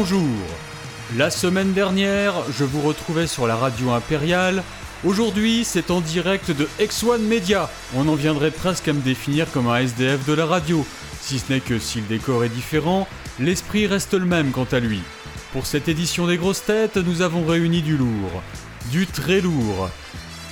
Bonjour. La semaine dernière, je vous retrouvais sur la radio impériale. Aujourd'hui, c'est en direct de X1 Media. On en viendrait presque à me définir comme un SDF de la radio. Si ce n'est que si le décor est différent, l'esprit reste le même quant à lui. Pour cette édition des grosses têtes, nous avons réuni du lourd. Du très lourd.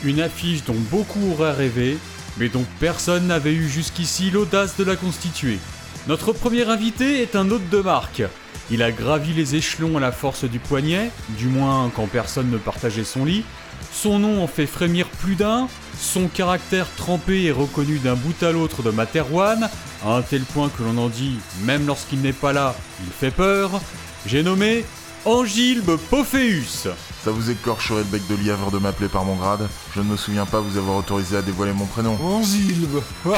Une affiche dont beaucoup auraient rêvé, mais dont personne n'avait eu jusqu'ici l'audace de la constituer. Notre premier invité est un hôte de marque. Il a gravi les échelons à la force du poignet, du moins quand personne ne partageait son lit. Son nom en fait frémir plus d'un, son caractère trempé est reconnu d'un bout à l'autre de Materwan, à un tel point que l'on en dit, même lorsqu'il n'est pas là, il fait peur. J'ai nommé Angilbe Pophéus. Ça vous écorcherait le bec de lièvre de m'appeler par mon grade? Je ne me souviens pas vous avoir autorisé à dévoiler mon prénom. Angilbe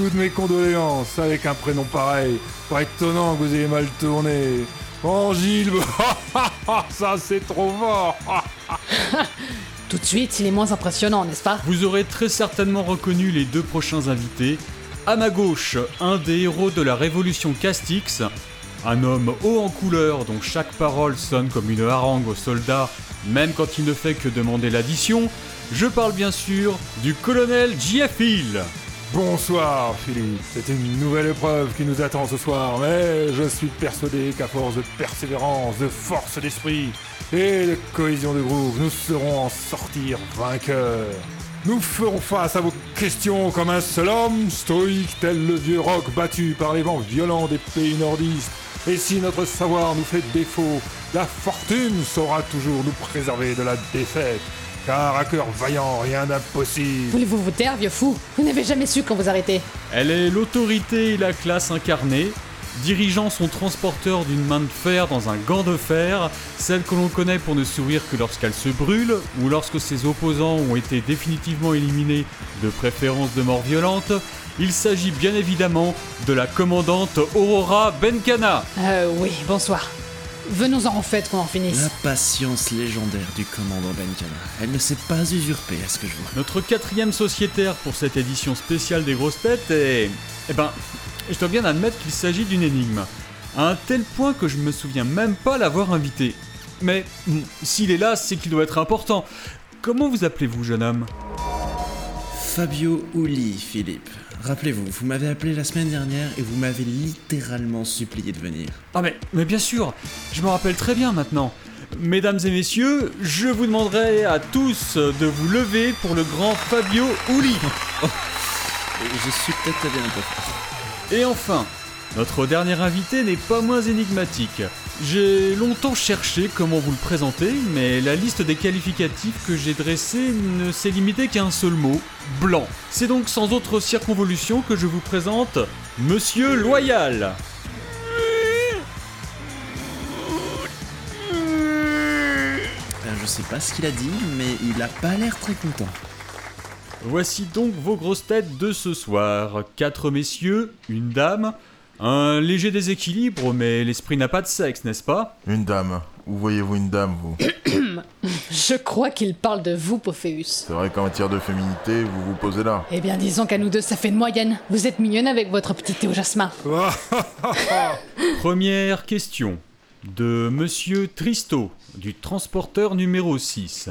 Toutes mes condoléances avec un prénom pareil. Pas étonnant que vous ayez mal tourné. Angilbe Ça c'est trop fort Tout de suite, il est moins impressionnant, n'est-ce pas? Vous aurez très certainement reconnu les deux prochains invités. À ma gauche, un des héros de la révolution Castix, un homme haut en couleur dont chaque parole sonne comme une harangue aux soldats, même quand il ne fait que demander l'addition. Je parle bien sûr du colonel J.F. Bonsoir Philippe, c'est une nouvelle épreuve qui nous attend ce soir, mais je suis persuadé qu'à force de persévérance, de force d'esprit et de cohésion de groupe, nous serons en sortir vainqueurs. Nous ferons face à vos questions comme un seul homme, stoïque tel le vieux roc battu par les vents violents des pays nordistes. Et si notre savoir nous fait défaut, la fortune saura toujours nous préserver de la défaite. Car à cœur vaillant, rien d'impossible. Voulez-vous vous taire, vieux fou? Vous n'avez jamais su quand vous arrêtez. Elle est l'autorité et la classe incarnée, dirigeant son transporteur d'une main de fer dans un gant de fer, celle que l'on connaît pour ne sourire que lorsqu'elle se brûle, ou lorsque ses opposants ont été définitivement éliminés, de préférence de mort violente. Il s'agit bien évidemment de la commandante Aurora Benkana. Euh, oui, bonsoir. Venons-en en fait qu'on en finisse. La patience légendaire du commandant Benkana. Elle ne s'est pas usurpée à ce que je vois. Notre quatrième sociétaire pour cette édition spéciale des grosses têtes est... Eh ben, je dois bien admettre qu'il s'agit d'une énigme. À un tel point que je me souviens même pas l'avoir invité. Mais hmm, s'il est là, c'est qu'il doit être important. Comment vous appelez-vous, jeune homme? Fabio Uli, Philippe. Rappelez-vous, vous m'avez appelé la semaine dernière et vous m'avez littéralement supplié de venir. Ah mais, mais bien sûr, je me rappelle très bien maintenant. Mesdames et messieurs, je vous demanderai à tous de vous lever pour le grand Fabio Uli. Je suis peut-être un peu. Et enfin, notre dernier invité n'est pas moins énigmatique. J'ai longtemps cherché comment vous le présenter, mais la liste des qualificatifs que j'ai dressés ne s'est limitée qu'à un seul mot, blanc. C'est donc sans autre circonvolution que je vous présente Monsieur Loyal. Euh, Je sais pas ce qu'il a dit, mais il a pas l'air très content. Voici donc vos grosses têtes de ce soir. Quatre messieurs, une dame, un léger déséquilibre, mais l'esprit n'a pas de sexe, n'est-ce pas? Une dame. Où voyez-vous une dame, vous Je crois qu'il parle de vous, Pophéus. C'est vrai qu'en matière de féminité, vous vous posez là. Eh bien, disons qu'à nous deux, ça fait une moyenne. Vous êtes mignonne avec votre petit thé au jasmin. Première question de Monsieur Tristo, du transporteur numéro 6.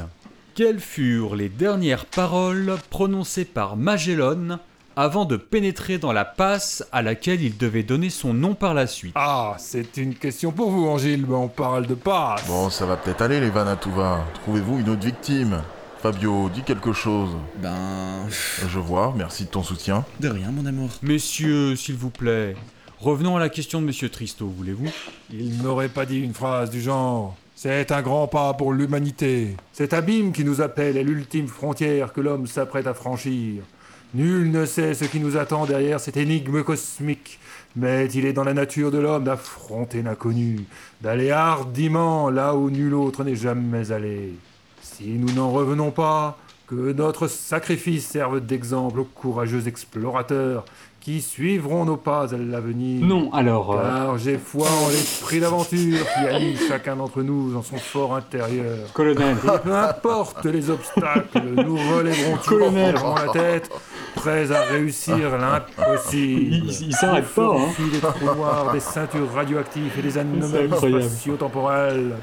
Quelles furent les dernières paroles prononcées par Magellan avant de pénétrer dans la passe à laquelle il devait donner son nom par la suite Ah, c'est une question pour vous, Angilbe, on parle de passe. Bon, ça va peut-être aller, les vannes à tout va. Trouvez-vous une autre victime? Fabio, dis quelque chose. Ben. Je vois, merci de ton soutien. De rien, mon amour. Messieurs, s'il vous plaît, revenons à la question de Monsieur Tristo, voulez-vous? Il n'aurait pas dit une phrase du genre. C'est un grand pas pour l'humanité. Cet abîme qui nous appelle est l'ultime frontière que l'homme s'apprête à franchir. Nul ne sait ce qui nous attend derrière cette énigme cosmique, mais il est dans la nature de l'homme d'affronter l'inconnu, d'aller hardiment là où nul autre n'est jamais allé. Si nous n'en revenons pas, que notre sacrifice serve d'exemple aux courageux explorateurs qui suivront nos pas à l'avenir. Non, alors... euh, Car j'ai foi en l'esprit d'aventure qui anime chacun d'entre nous dans son fort intérieur. colonel, Et peu importe les obstacles, nous relèverons toujours la tête, prêts à réussir l'impossible. Il- il s'arrête Nous pas, hein. des trous noirs, des ceintures radioactives et des anomalies spatio-temporelles.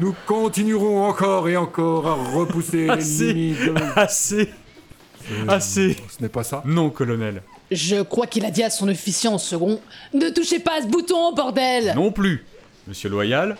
Nous continuerons encore et encore à repousser Assez. les limites de... Assez Assez Ce n'est pas ça Non, colonel. Je crois qu'il a dit à son officier en second Ne touchez pas à ce bouton, bordel Non plus Monsieur Loyal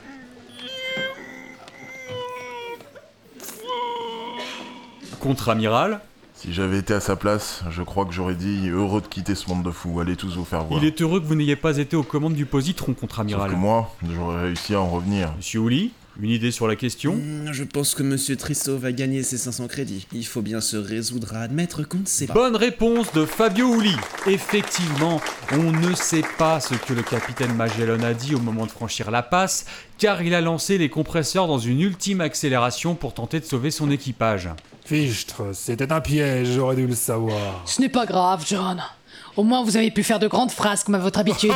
Contre-amiral, Si j'avais été à sa place, je crois que j'aurais dit heureux de quitter ce monde de fous, allez tous vous faire voir. il est heureux que vous n'ayez pas été aux commandes du positron, Sauf contre-amiral. que moi, j'aurais réussi à en revenir. Monsieur Ouli, une idée sur la question? Hmm, Je pense que Monsieur Tristo va gagner ses 500 crédits. Il faut bien se résoudre à admettre qu'on ne sait pas. Bonne réponse de Fabio Ouli. Effectivement, on ne sait pas ce que le capitaine Magellan a dit au moment de franchir la passe, car il a lancé les compresseurs dans une ultime accélération pour tenter de sauver son équipage. Fichtre, c'était un piège, j'aurais dû le savoir. Ce n'est pas grave, John. Au moins, vous avez pu faire de grandes phrases comme à votre habitude.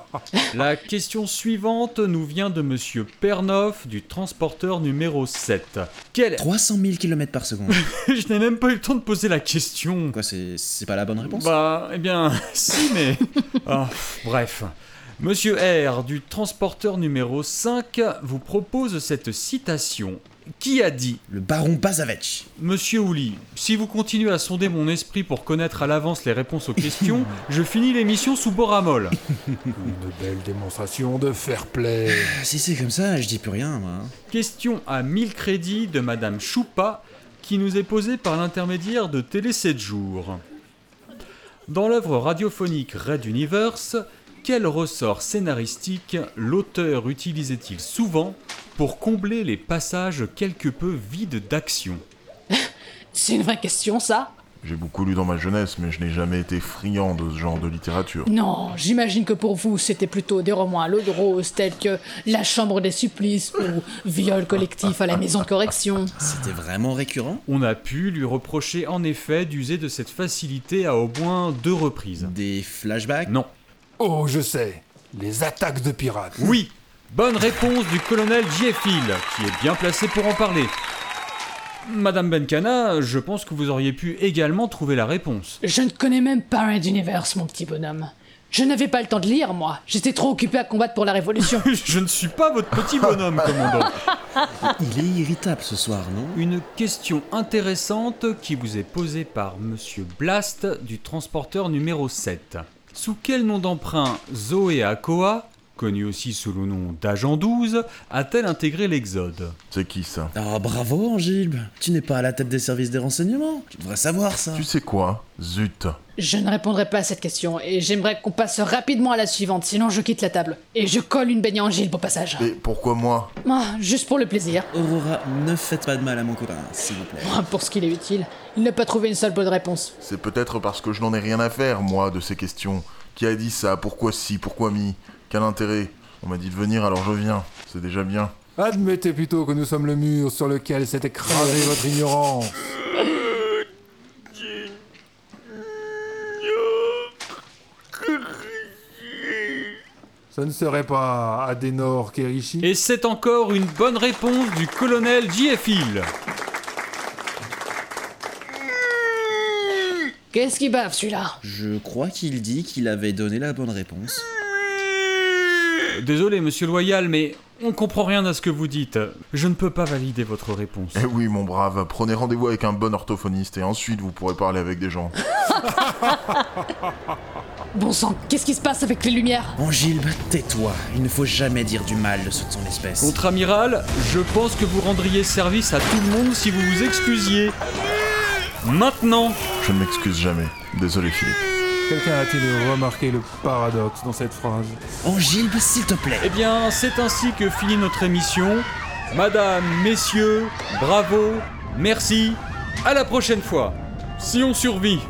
La question suivante nous vient de Monsieur Pernoff du transporteur numéro 7. Quel... 300 000 km par seconde. Je n'ai même pas eu le temps de poser la question. Quoi, c'est c'est pas la bonne réponse? Bah, eh bien, si, mais... Ah, bref. Monsieur R, du transporteur numéro 5, vous propose cette citation. Qui a dit Le baron Bazavech. Monsieur Ouli, si vous continuez à sonder mon esprit pour connaître à l'avance les réponses aux questions, je finis l'émission sous Boramol. Une belle démonstration de fair play. Ah, Si c'est comme ça, je dis plus rien, moi. Question à 1000 crédits de Madame Choupa, qui nous est posée par l'intermédiaire de Télé 7 jours. Dans l'œuvre radiophonique Red Universe, quel ressort scénaristique l'auteur utilisait-il souvent pour combler les passages quelque peu vides d'action C'est une vraie question, ça J'ai beaucoup lu dans ma jeunesse, mais je n'ai jamais été friand de ce genre de littérature. Non, j'imagine que pour vous, c'était plutôt des romans à l'eau de rose, tels que La Chambre des Supplices ou Viol collectif à la Maison de Correction. C'était vraiment récurrent? On a pu lui reprocher en effet d'user de cette facilité à au moins deux reprises. Des flashbacks? Non. Oh, je sais. Les attaques de pirates. Oui, bonne réponse du colonel Gieffil, qui est bien placé pour en parler. Madame Benkana, je pense que vous auriez pu également trouver la réponse. Je ne connais même pas Red Universe, mon petit bonhomme. Je n'avais pas le temps de lire, moi. J'étais trop occupé à combattre pour la Révolution. Je ne suis pas votre petit bonhomme, commandant. Il est irritable ce soir, non? Une question intéressante qui vous est posée par Monsieur Blast du transporteur numéro 7. Sous quel nom d'emprunt Zoé Akoa, connu aussi sous le nom d'Agent 12, a-t-elle intégré l'Exode? C'est qui ça? Ah bravo Angilbe Tu n'es pas à la tête des services des renseignements Tu devrais savoir ça Tu sais quoi? Zut. Je ne répondrai pas à cette question et j'aimerais qu'on passe rapidement à la suivante, sinon je quitte la table. Et je colle une baignée en Gilles au passage. Et pourquoi moi? Ah, juste pour le plaisir. Aurora, ne faites pas de mal à mon copain, s'il vous plaît. Ah, Pour ce qu'il est utile. Il n'a pas trouvé une seule bonne réponse. C'est peut-être parce que je n'en ai rien à faire, moi, de ces questions. Qui a dit ça? Pourquoi si? Pourquoi mi? Quel intérêt On m'a dit de venir, alors je viens. C'est déjà bien. Admettez plutôt que nous sommes le mur sur lequel s'est écrasée votre ignorance. Ce ne serait pas Adenor Kerishi Et c'est encore une bonne réponse du colonel Gieffil. Qu'est-ce qui bave celui-là? Je crois qu'il dit qu'il avait donné la bonne réponse. Désolé, monsieur Loyal, mais on comprend rien à ce que vous dites. Je ne peux pas valider votre réponse. Eh oui, mon brave, prenez rendez-vous avec un bon orthophoniste et ensuite vous pourrez parler avec des gens. Bon sang, qu'est-ce qui se passe avec les lumières? Angilbe, tais-toi. Il ne faut jamais dire du mal de ceux de son espèce. Contre-amiral, je pense que vous rendriez service à tout le monde si vous vous excusiez. Maintenant Je ne m'excuse jamais. Désolé, Philippe. Quelqu'un a-t-il remarqué le paradoxe dans cette phrase Angilbe, s'il te plaît. Eh bien, c'est ainsi que finit notre émission. Madame, messieurs, bravo, merci, à la prochaine fois. Si on survit.